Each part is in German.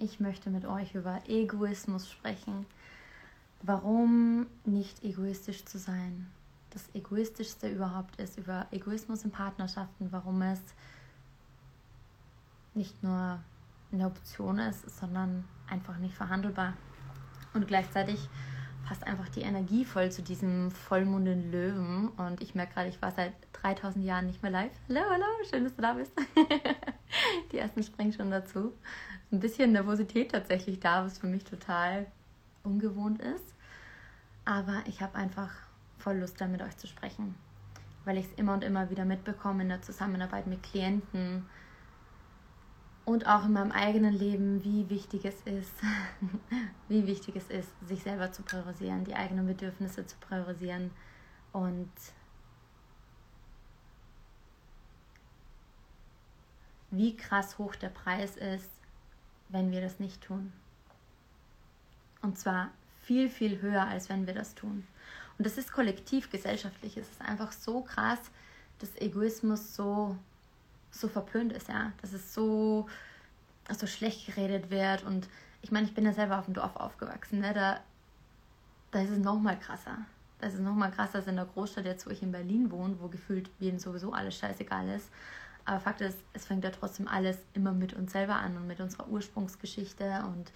Ich möchte mit euch über Egoismus sprechen. Warum nicht egoistisch zu sein? Das Egoistischste überhaupt ist über Egoismus in Partnerschaften, warum es nicht nur eine Option ist, sondern einfach nicht verhandelbar. Und gleichzeitig passt einfach die Energie voll zu diesem Vollmond in Löwen. Und ich merke gerade, ich war seit 3000 Jahren nicht mehr live. Hallo, hallo, schön, dass du da bist. die ersten springen schon dazu. Ein bisschen Nervosität tatsächlich da, was für mich total ungewohnt ist. Aber ich habe einfach voll Lust, da mit euch zu sprechen, weil ich es immer und immer wieder mitbekomme in der Zusammenarbeit mit Klienten und auch in meinem eigenen Leben, wie wichtig es ist, wie wichtig es ist, sich selber zu priorisieren, die eigenen Bedürfnisse zu priorisieren und wie krass hoch der Preis ist, wenn wir das nicht tun. Und zwar viel, viel höher, als wenn wir das tun. Und das ist kollektiv, gesellschaftlich. Es ist einfach so krass, dass Egoismus so so verpönt ist, ja. Dass es so, so schlecht geredet wird. Und ich meine, ich bin ja selber auf dem Dorf aufgewachsen, ne? Da, da ist es nochmal krasser. Das ist nochmal krasser als in der Großstadt, jetzt wo ich in Berlin wohne, wo gefühlt jedem sowieso alles scheißegal ist. Aber Fakt ist, es fängt ja trotzdem alles immer mit uns selber an und mit unserer Ursprungsgeschichte und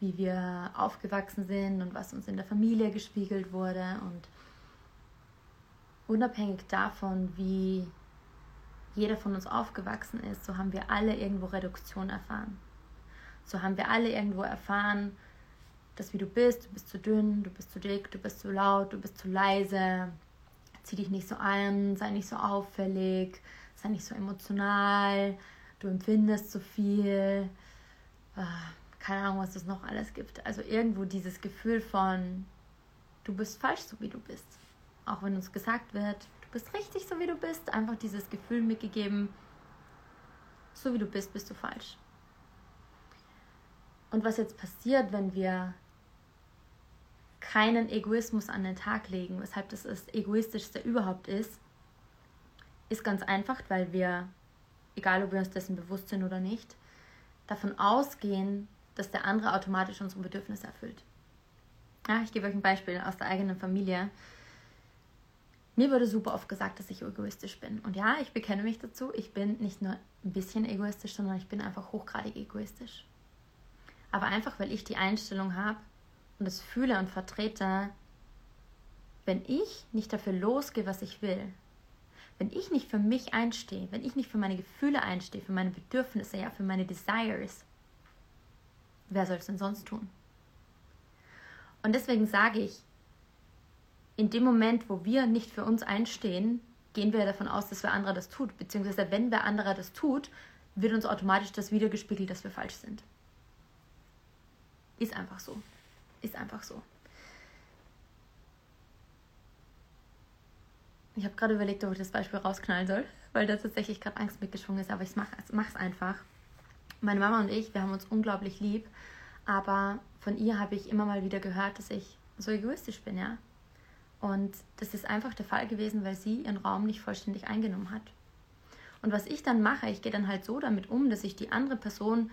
wie wir aufgewachsen sind und was uns in der Familie gespiegelt wurde. Und unabhängig davon, wie jeder von uns aufgewachsen ist, so haben wir alle irgendwo Reduktion erfahren. So haben wir alle irgendwo erfahren, dass wie du bist, du bist zu dünn, du bist zu dick, du bist zu laut, du bist zu leise, zieh dich nicht so an, sei nicht so auffällig, sei nicht so emotional, du empfindest zu viel, ah, keine Ahnung, was es noch alles gibt. Also irgendwo dieses Gefühl von, du bist falsch, so wie du bist. Auch wenn uns gesagt wird, bist richtig so wie du bist. Einfach dieses Gefühl mitgegeben, so wie du bist, bist du falsch. Und was jetzt passiert, wenn wir keinen Egoismus an den Tag legen, weshalb das das egoistischste überhaupt ist, ist ganz einfach, weil wir, egal ob wir uns dessen bewusst sind oder nicht, davon ausgehen, dass der andere automatisch unsere Bedürfnisse erfüllt. Ja, ich gebe euch ein Beispiel aus der eigenen Familie. Mir wurde super oft gesagt, dass ich egoistisch bin. Und ja, ich bekenne mich dazu. Ich bin nicht nur ein bisschen egoistisch, sondern ich bin einfach hochgradig egoistisch. Aber einfach, weil ich die Einstellung habe und es fühle und vertrete, wenn ich nicht dafür losgehe, was ich will, wenn ich nicht für mich einstehe, wenn ich nicht für meine Gefühle einstehe, für meine Bedürfnisse, ja, für meine Desires, wer soll es denn sonst tun? Und deswegen sage ich, in dem Moment, wo wir nicht für uns einstehen, gehen wir davon aus, dass wer anderer das tut. Beziehungsweise wenn wer anderer das tut, wird uns automatisch das wiedergespiegelt, dass wir falsch sind. Ist einfach so. Ist einfach so. Ich habe gerade überlegt, ob ich das Beispiel rausknallen soll, weil da tatsächlich gerade Angst mitgeschwungen ist, aber ich mache es einfach. Meine Mama und ich, wir haben uns unglaublich lieb, aber von ihr habe ich immer mal wieder gehört, dass ich so egoistisch bin, ja. Und das ist einfach der Fall gewesen, weil sie ihren Raum nicht vollständig eingenommen hat. Und was ich dann mache, ich gehe dann halt so damit um, dass ich die andere Person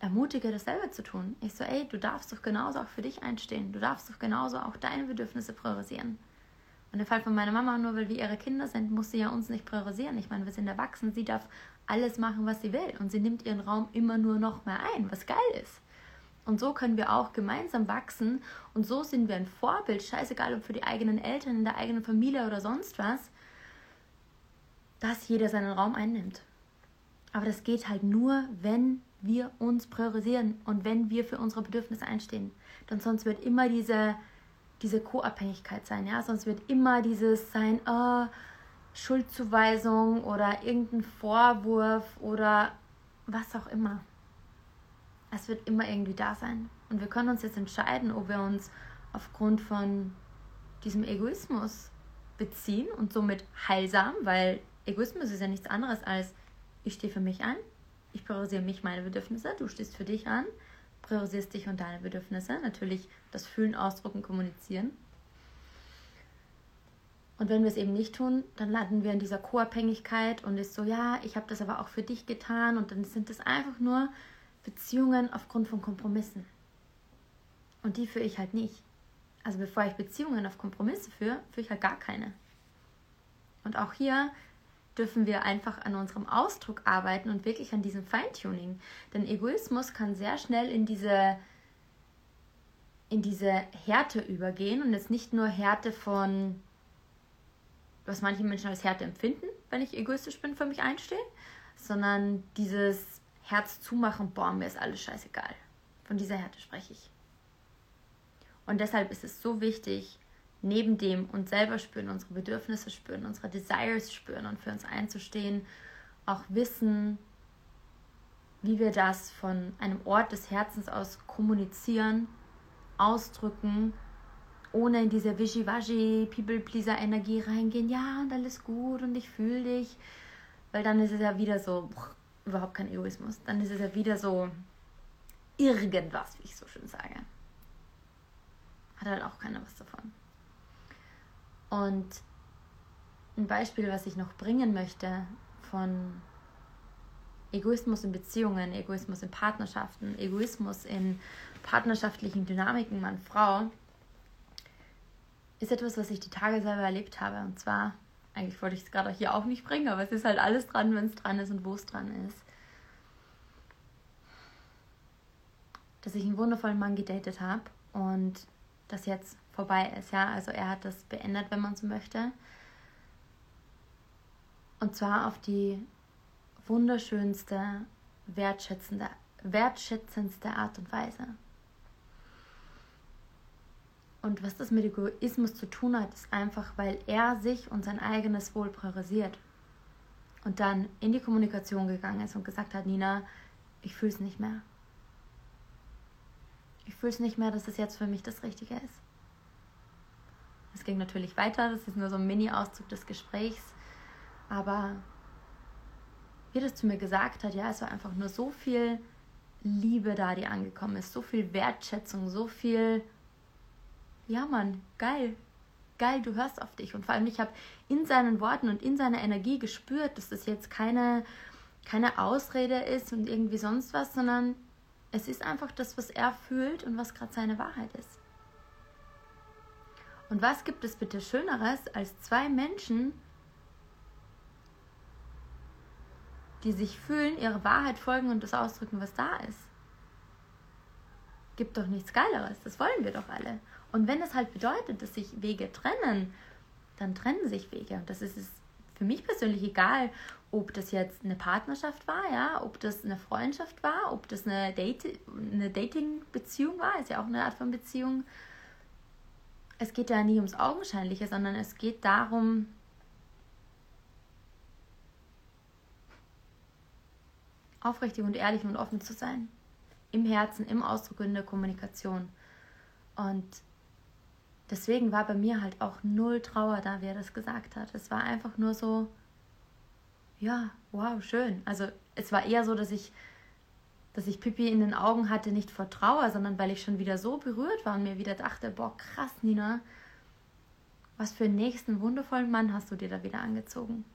ermutige, dasselbe zu tun. Ich so, ey, du darfst doch genauso auch für dich einstehen. Du darfst doch genauso auch deine Bedürfnisse priorisieren. Und der Fall von meiner Mama, nur weil wir ihre Kinder sind, muss sie ja uns nicht priorisieren. Ich meine, wir sind erwachsen, sie darf alles machen, was sie will. Und sie nimmt ihren Raum immer nur noch mehr ein, was geil ist. Und so können wir auch gemeinsam wachsen und so sind wir ein Vorbild, scheißegal ob für die eigenen Eltern, in der eigenen Familie oder sonst was, dass jeder seinen Raum einnimmt. Aber das geht halt nur, wenn wir uns priorisieren und wenn wir für unsere Bedürfnisse einstehen. Denn sonst wird immer diese, diese Co-Abhängigkeit sein, ja, sonst wird immer dieses sein, oh, Schuldzuweisung oder irgendein Vorwurf oder was auch immer. Es wird immer irgendwie da sein. Und wir können uns jetzt entscheiden, ob wir uns aufgrund von diesem Egoismus beziehen und somit heilsam, weil Egoismus ist ja nichts anderes als ich stehe für mich an, ich priorisiere mich, meine Bedürfnisse, du stehst für dich an, priorisierst dich und deine Bedürfnisse, natürlich das Fühlen, Ausdrucken, Kommunizieren. Und wenn wir es eben nicht tun, dann landen wir in dieser Co-Abhängigkeit und ist so, ja, ich habe das aber auch für dich getan und dann sind das einfach nur Beziehungen aufgrund von Kompromissen. Und die führe ich halt nicht. Also bevor ich Beziehungen auf Kompromisse führe, führe ich halt gar keine. Und auch hier dürfen wir einfach an unserem Ausdruck arbeiten und wirklich an diesem Feintuning. Denn Egoismus kann sehr schnell in diese, in diese Härte übergehen und jetzt nicht nur Härte von, was manche Menschen als Härte empfinden, wenn ich egoistisch bin, für mich einstehe, sondern dieses Herz zumachen, boah, mir ist alles scheißegal. Von dieser Härte spreche ich. Und deshalb ist es so wichtig, neben dem uns selber spüren, unsere Bedürfnisse spüren, unsere Desires spüren und für uns einzustehen, auch wissen, wie wir das von einem Ort des Herzens aus kommunizieren, ausdrücken, ohne in diese Wischiwaschi, People-Pleaser-Energie reingehen, ja und alles gut und ich fühle dich, weil dann ist es ja wieder so, boah, überhaupt kein Egoismus, dann ist es ja wieder so irgendwas, wie ich so schön sage. Hat halt auch keiner was davon. Und ein Beispiel, was ich noch bringen möchte von Egoismus in Beziehungen, Egoismus in Partnerschaften, Egoismus in partnerschaftlichen Dynamiken Mann-Frau, ist etwas, was ich die Tage selber erlebt habe. Und zwar, eigentlich wollte ich es gerade hier auch nicht bringen, aber es ist halt alles dran, wenn es dran ist und wo es dran ist. Dass ich einen wundervollen Mann gedatet habe und das jetzt vorbei ist. Ja, also er hat das beendet, wenn man so möchte. Und zwar auf die wunderschönste, wertschätzende, wertschätzendste Art und Weise. Und was das mit Egoismus zu tun hat, ist einfach, weil er sich und sein eigenes Wohl priorisiert. Und dann in die Kommunikation gegangen ist und gesagt hat, Nina, ich fühle es nicht mehr. Ich fühle es nicht mehr, dass es jetzt für mich das Richtige ist. Es ging natürlich weiter, das ist nur so ein Mini-Auszug des Gesprächs. Aber wie das zu mir gesagt hat, ja, es war einfach nur so viel Liebe da, die angekommen ist, so viel Wertschätzung, so viel, ja Mann, geil, geil, du hörst auf dich. Und vor allem, ich habe in seinen Worten und in seiner Energie gespürt, dass das jetzt keine, keine Ausrede ist und irgendwie sonst was, sondern es ist einfach das, was er fühlt und was gerade seine Wahrheit ist. Und was gibt es bitte Schöneres als zwei Menschen, die sich fühlen, ihre Wahrheit folgen und das ausdrücken, was da ist? Gibt doch nichts Geileres, das wollen wir doch alle. Und wenn es halt bedeutet, dass sich Wege trennen, dann trennen sich Wege. Und das ist es für mich persönlich egal, ob das jetzt eine Partnerschaft war, ja, ob das eine Freundschaft war, ob das eine, Date, eine Dating-Beziehung war, ist ja auch eine Art von Beziehung es geht ja nie ums Augenscheinliche, sondern es geht darum, aufrichtig und ehrlich und offen zu sein. Im Herzen, im Ausdruck, in der Kommunikation. Und deswegen war bei mir halt auch null Trauer da, wie er das gesagt hat. Es war einfach nur so, ja, wow, schön. Also es war eher so, dass ich dass ich Pipi in den Augen hatte, nicht vor Trauer, sondern weil ich schon wieder so berührt war und mir wieder dachte, boah, krass, Nina, was für einen nächsten wundervollen Mann hast du dir da wieder angezogen?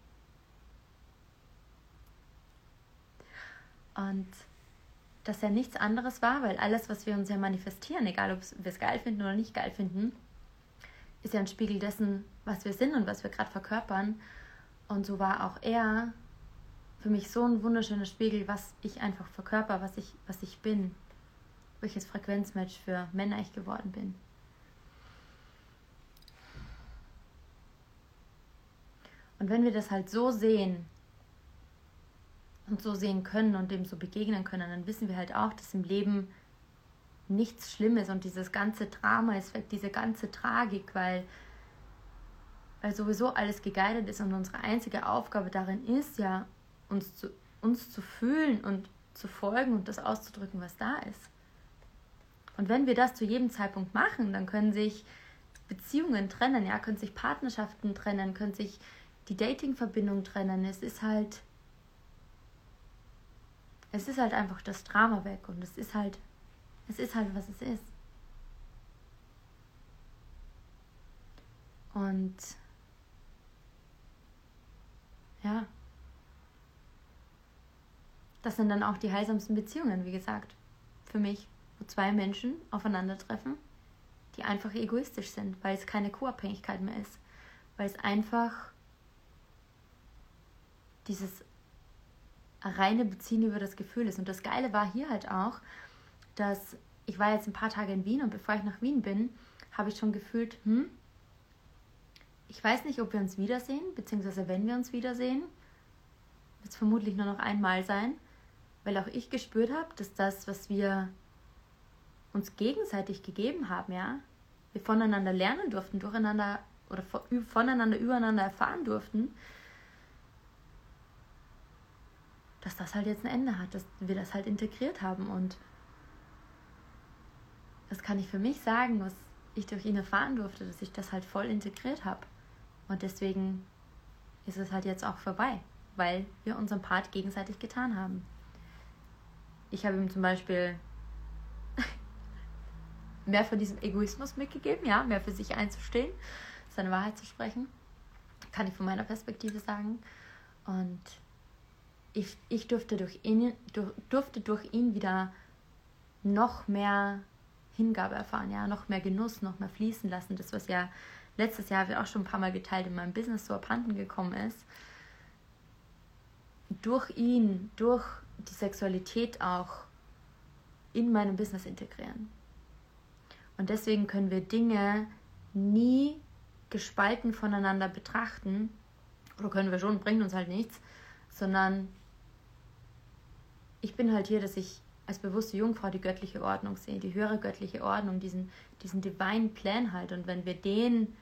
Und dass er nichts anderes war, weil alles, was wir uns ja manifestieren, egal ob wir es geil finden oder nicht geil finden, ist ja ein Spiegel dessen, was wir sind und was wir gerade verkörpern. Und so war auch er für mich so ein wunderschöner Spiegel, was ich einfach verkörper, was ich, was ich bin. Welches Frequenzmatch für Männer ich geworden bin. Und wenn wir das halt so sehen und so sehen können und dem so begegnen können, dann wissen wir halt auch, dass im Leben nichts Schlimmes und dieses ganze Drama ist weg, diese ganze Tragik, weil, weil sowieso alles geguidet ist und unsere einzige Aufgabe darin ist ja, uns zu, uns zu fühlen und zu folgen und das auszudrücken, was da ist. Und wenn wir das zu jedem Zeitpunkt machen, dann können sich Beziehungen trennen, ja, können sich Partnerschaften trennen, können sich die Dating-Verbindung trennen. Es ist halt, es ist halt einfach das Drama weg und es ist halt, es ist halt, was es ist. Und ja, das sind dann auch die heilsamsten Beziehungen, wie gesagt, für mich, wo zwei Menschen aufeinandertreffen, die einfach egoistisch sind, weil es keine Co-Abhängigkeit mehr ist, weil es einfach dieses reine Beziehen über das Gefühl ist. Und das Geile war hier halt auch, dass ich war jetzt ein paar Tage in Wien und bevor ich nach Wien bin, habe ich schon gefühlt, hm, ich weiß nicht, ob wir uns wiedersehen, beziehungsweise wenn wir uns wiedersehen, wird es vermutlich nur noch einmal sein, weil auch ich gespürt habe, dass das, was wir uns gegenseitig gegeben haben, ja, wir voneinander lernen durften, durcheinander oder voneinander übereinander erfahren durften, dass das halt jetzt ein Ende hat, dass wir das halt integriert haben und das kann ich für mich sagen, was ich durch ihn erfahren durfte, dass ich das halt voll integriert habe. Und deswegen ist es halt jetzt auch vorbei, weil wir unseren Part gegenseitig getan haben. Ich habe ihm zum Beispiel mehr von diesem Egoismus mitgegeben, ja, mehr für sich einzustehen, seine Wahrheit zu sprechen. Kann ich von meiner Perspektive sagen. Und ich, ich durfte, durch ihn, durfte durch ihn wieder noch mehr Hingabe erfahren, ja, noch mehr Genuss, noch mehr fließen lassen. Das, was ja letztes Jahr wir auch schon ein paar Mal geteilt in meinem Business so abhanden gekommen ist. Durch ihn, durch die Sexualität auch in meinem Business integrieren. Und deswegen können wir Dinge nie gespalten voneinander betrachten. Oder können wir schon, bringt uns halt nichts, sondern ich bin halt hier, dass ich als bewusste Jungfrau die göttliche Ordnung sehe, die höhere göttliche Ordnung, diesen, diesen divine Plan halt. Und wenn wir den,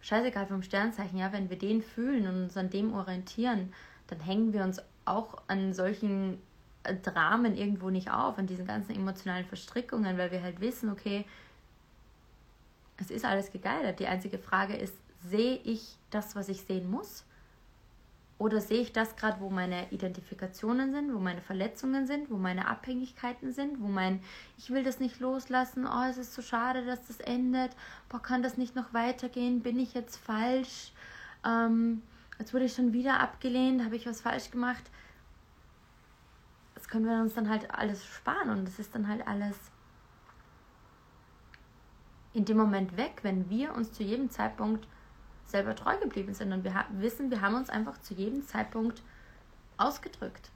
scheißegal vom Sternzeichen, ja, wenn wir den fühlen und uns an dem orientieren, dann hängen wir uns auch an solchen Dramen irgendwo nicht auf, an diesen ganzen emotionalen Verstrickungen, weil wir halt wissen, okay, es ist alles gegeilert. Die einzige Frage ist, sehe ich das, was ich sehen muss? Oder sehe ich das gerade, wo meine Identifikationen sind, wo meine Verletzungen sind, wo meine Abhängigkeiten sind, wo mein Ich will das nicht loslassen, oh, es ist so schade, dass das endet, boah, kann das nicht noch weitergehen, bin ich jetzt falsch, ähm, jetzt wurde ich schon wieder abgelehnt, habe ich was falsch gemacht. Das können wir uns dann halt alles sparen und das ist dann halt alles in dem Moment weg, wenn wir uns zu jedem Zeitpunkt selber treu geblieben sind. Und wir wissen, wir haben uns einfach zu jedem Zeitpunkt ausgedrückt.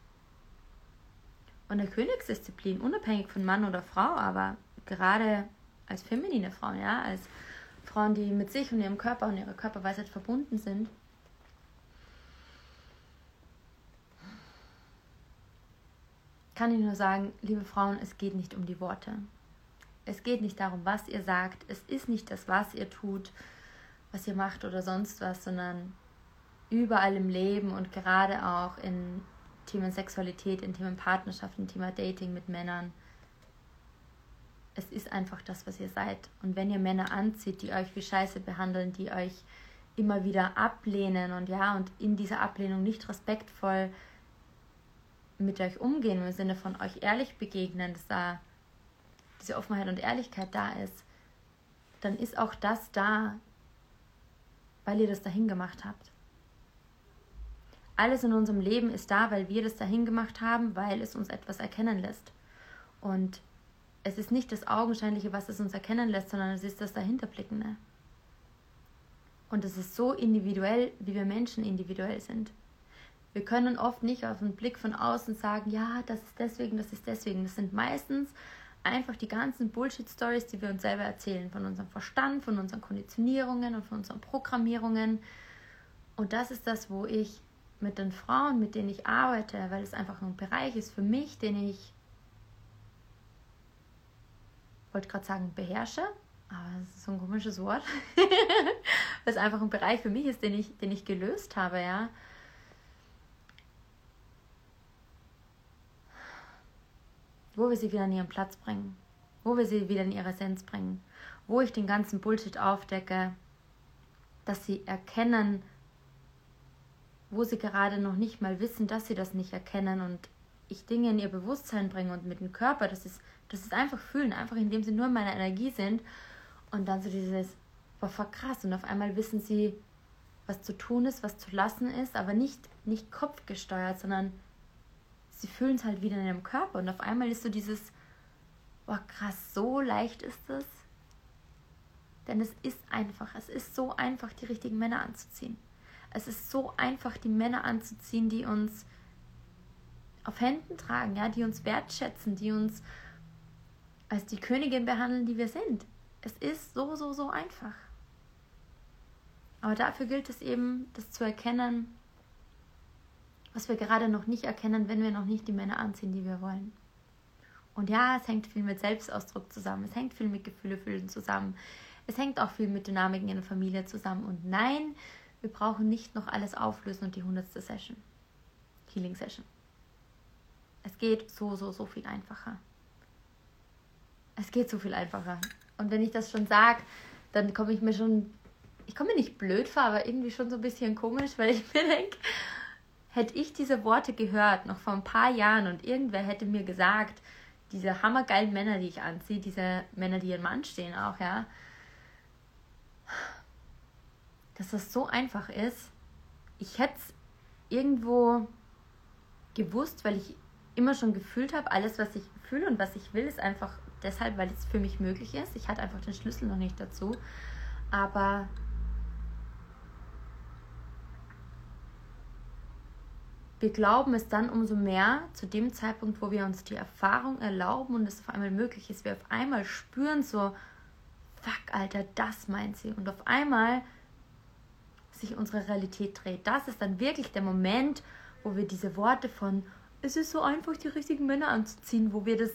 Und der Königsdisziplin, unabhängig von Mann oder Frau, aber gerade als feminine Frauen, ja, als Frauen, die mit sich und ihrem Körper und ihrer Körperweisheit verbunden sind, kann ich nur sagen, liebe Frauen, es geht nicht um die Worte. Es geht nicht darum, was ihr sagt. Es ist nicht das, was ihr tut was ihr macht oder sonst was, sondern überall im Leben und gerade auch in Themen Sexualität, in Themen Partnerschaft, in Thema Dating mit Männern. Es ist einfach das, was ihr seid. Und wenn ihr Männer anzieht, die euch wie Scheiße behandeln, die euch immer wieder ablehnen und ja, und in dieser Ablehnung nicht respektvoll mit euch umgehen, im Sinne von euch ehrlich begegnen, dass da diese Offenheit und Ehrlichkeit da ist, dann ist auch das da, weil ihr das dahin gemacht habt. Alles in unserem Leben ist da, weil wir das dahin gemacht haben, weil es uns etwas erkennen lässt. Und es ist nicht das Augenscheinliche, was es uns erkennen lässt, sondern es ist das Dahinterblickende. Und es ist so individuell, wie wir Menschen individuell sind. Wir können oft nicht auf einen Blick von außen sagen, ja, das ist deswegen, das ist deswegen. Das sind meistens einfach die ganzen Bullshit-Stories, die wir uns selber erzählen, von unserem Verstand, von unseren Konditionierungen und von unseren Programmierungen. Und das ist das, wo ich mit den Frauen, mit denen ich arbeite, weil es einfach ein Bereich ist für mich, den ich, wollte gerade sagen, beherrsche, aber das ist so ein komisches Wort, weil es einfach ein Bereich für mich ist, den ich, den ich gelöst habe, ja. Wo wir sie wieder an ihren Platz bringen, wo wir sie wieder in ihre Essenz bringen, wo ich den ganzen Bullshit aufdecke, dass sie erkennen, wo sie gerade noch nicht mal wissen, dass sie das nicht erkennen und ich Dinge in ihr Bewusstsein bringe und mit dem Körper, das ist, das ist einfach fühlen, einfach indem sie nur in meiner Energie sind und dann so dieses, boah, voll krass und auf einmal wissen sie, was zu tun ist, was zu lassen ist, aber nicht, nicht kopfgesteuert, sondern sie fühlen es halt wieder in ihrem Körper. Und auf einmal ist so dieses, boah krass, so leicht ist es. Denn es ist einfach, es ist so einfach, die richtigen Männer anzuziehen. Es ist so einfach, die Männer anzuziehen, die uns auf Händen tragen, ja, die uns wertschätzen, die uns als die Königin behandeln, die wir sind. Es ist so, so, so einfach. Aber dafür gilt es eben, das zu erkennen, was wir gerade noch nicht erkennen, wenn wir noch nicht die Männer anziehen, die wir wollen. Und ja, es hängt viel mit Selbstausdruck zusammen, es hängt viel mit Gefühle fühlen zusammen, es hängt auch viel mit Dynamiken in der Familie zusammen. Und nein, wir brauchen nicht noch alles auflösen und die hundertste Session, Healing Session. Es geht so, so, so viel einfacher. Es geht so viel einfacher. Und wenn ich das schon sage, dann komme ich mir schon ich komme mir nicht blöd vor, aber irgendwie schon so ein bisschen komisch, weil ich mir denke, hätte ich diese Worte gehört, noch vor ein paar Jahren und irgendwer hätte mir gesagt, diese hammergeilen Männer, die ich anziehe, diese Männer, die ihren Mann stehen auch, ja, dass das so einfach ist. Ich hätte es irgendwo gewusst, weil ich immer schon gefühlt habe, alles, was ich fühle und was ich will, ist einfach deshalb, weil es für mich möglich ist. Ich hatte einfach den Schlüssel noch nicht dazu. Aber wir glauben es dann umso mehr zu dem Zeitpunkt, wo wir uns die Erfahrung erlauben und es auf einmal möglich ist. Wir auf einmal spüren so, fuck, Alter, das meint sie. Und auf einmal sich unsere Realität dreht. Das ist dann wirklich der Moment, wo wir diese Worte von, es ist so einfach, die richtigen Männer anzuziehen, wo wir das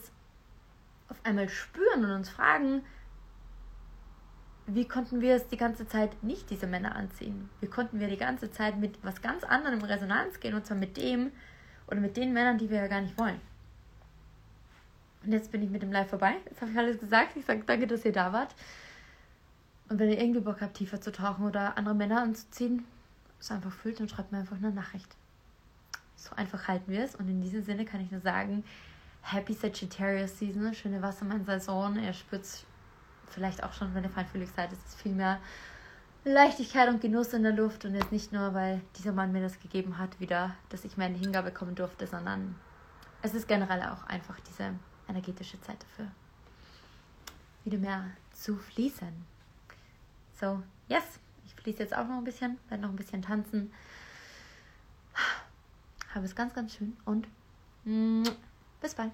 auf einmal spüren und uns fragen, wie konnten wir es die ganze Zeit nicht diese Männer anziehen? Wie konnten wir die ganze Zeit mit was ganz anderem in Resonanz gehen und zwar mit dem oder mit den Männern, die wir ja gar nicht wollen? Und jetzt bin ich mit dem Live vorbei. Jetzt habe ich alles gesagt. Ich sage danke, dass ihr da wart. Und wenn ihr irgendwie Bock habt, tiefer zu tauchen oder andere Männer anzuziehen, es einfach fühlt, dann schreibt mir einfach eine Nachricht. So einfach halten wir es. Und in diesem Sinne kann ich nur sagen, Happy Sagittarius Season, schöne Wassermann-Saison. Ihr spürt vielleicht auch schon, wenn ihr feinfühlig seid, ist es viel mehr Leichtigkeit und Genuss in der Luft und jetzt nicht nur, weil dieser Mann mir das gegeben hat, wieder, dass ich meine Hingabe kommen durfte, sondern es ist generell auch einfach diese energetische Zeit dafür, wieder mehr zu fließen. So, yes, ich fließe jetzt auch noch ein bisschen, werde noch ein bisschen tanzen. Habe es ganz, ganz schön und mm, bis bald.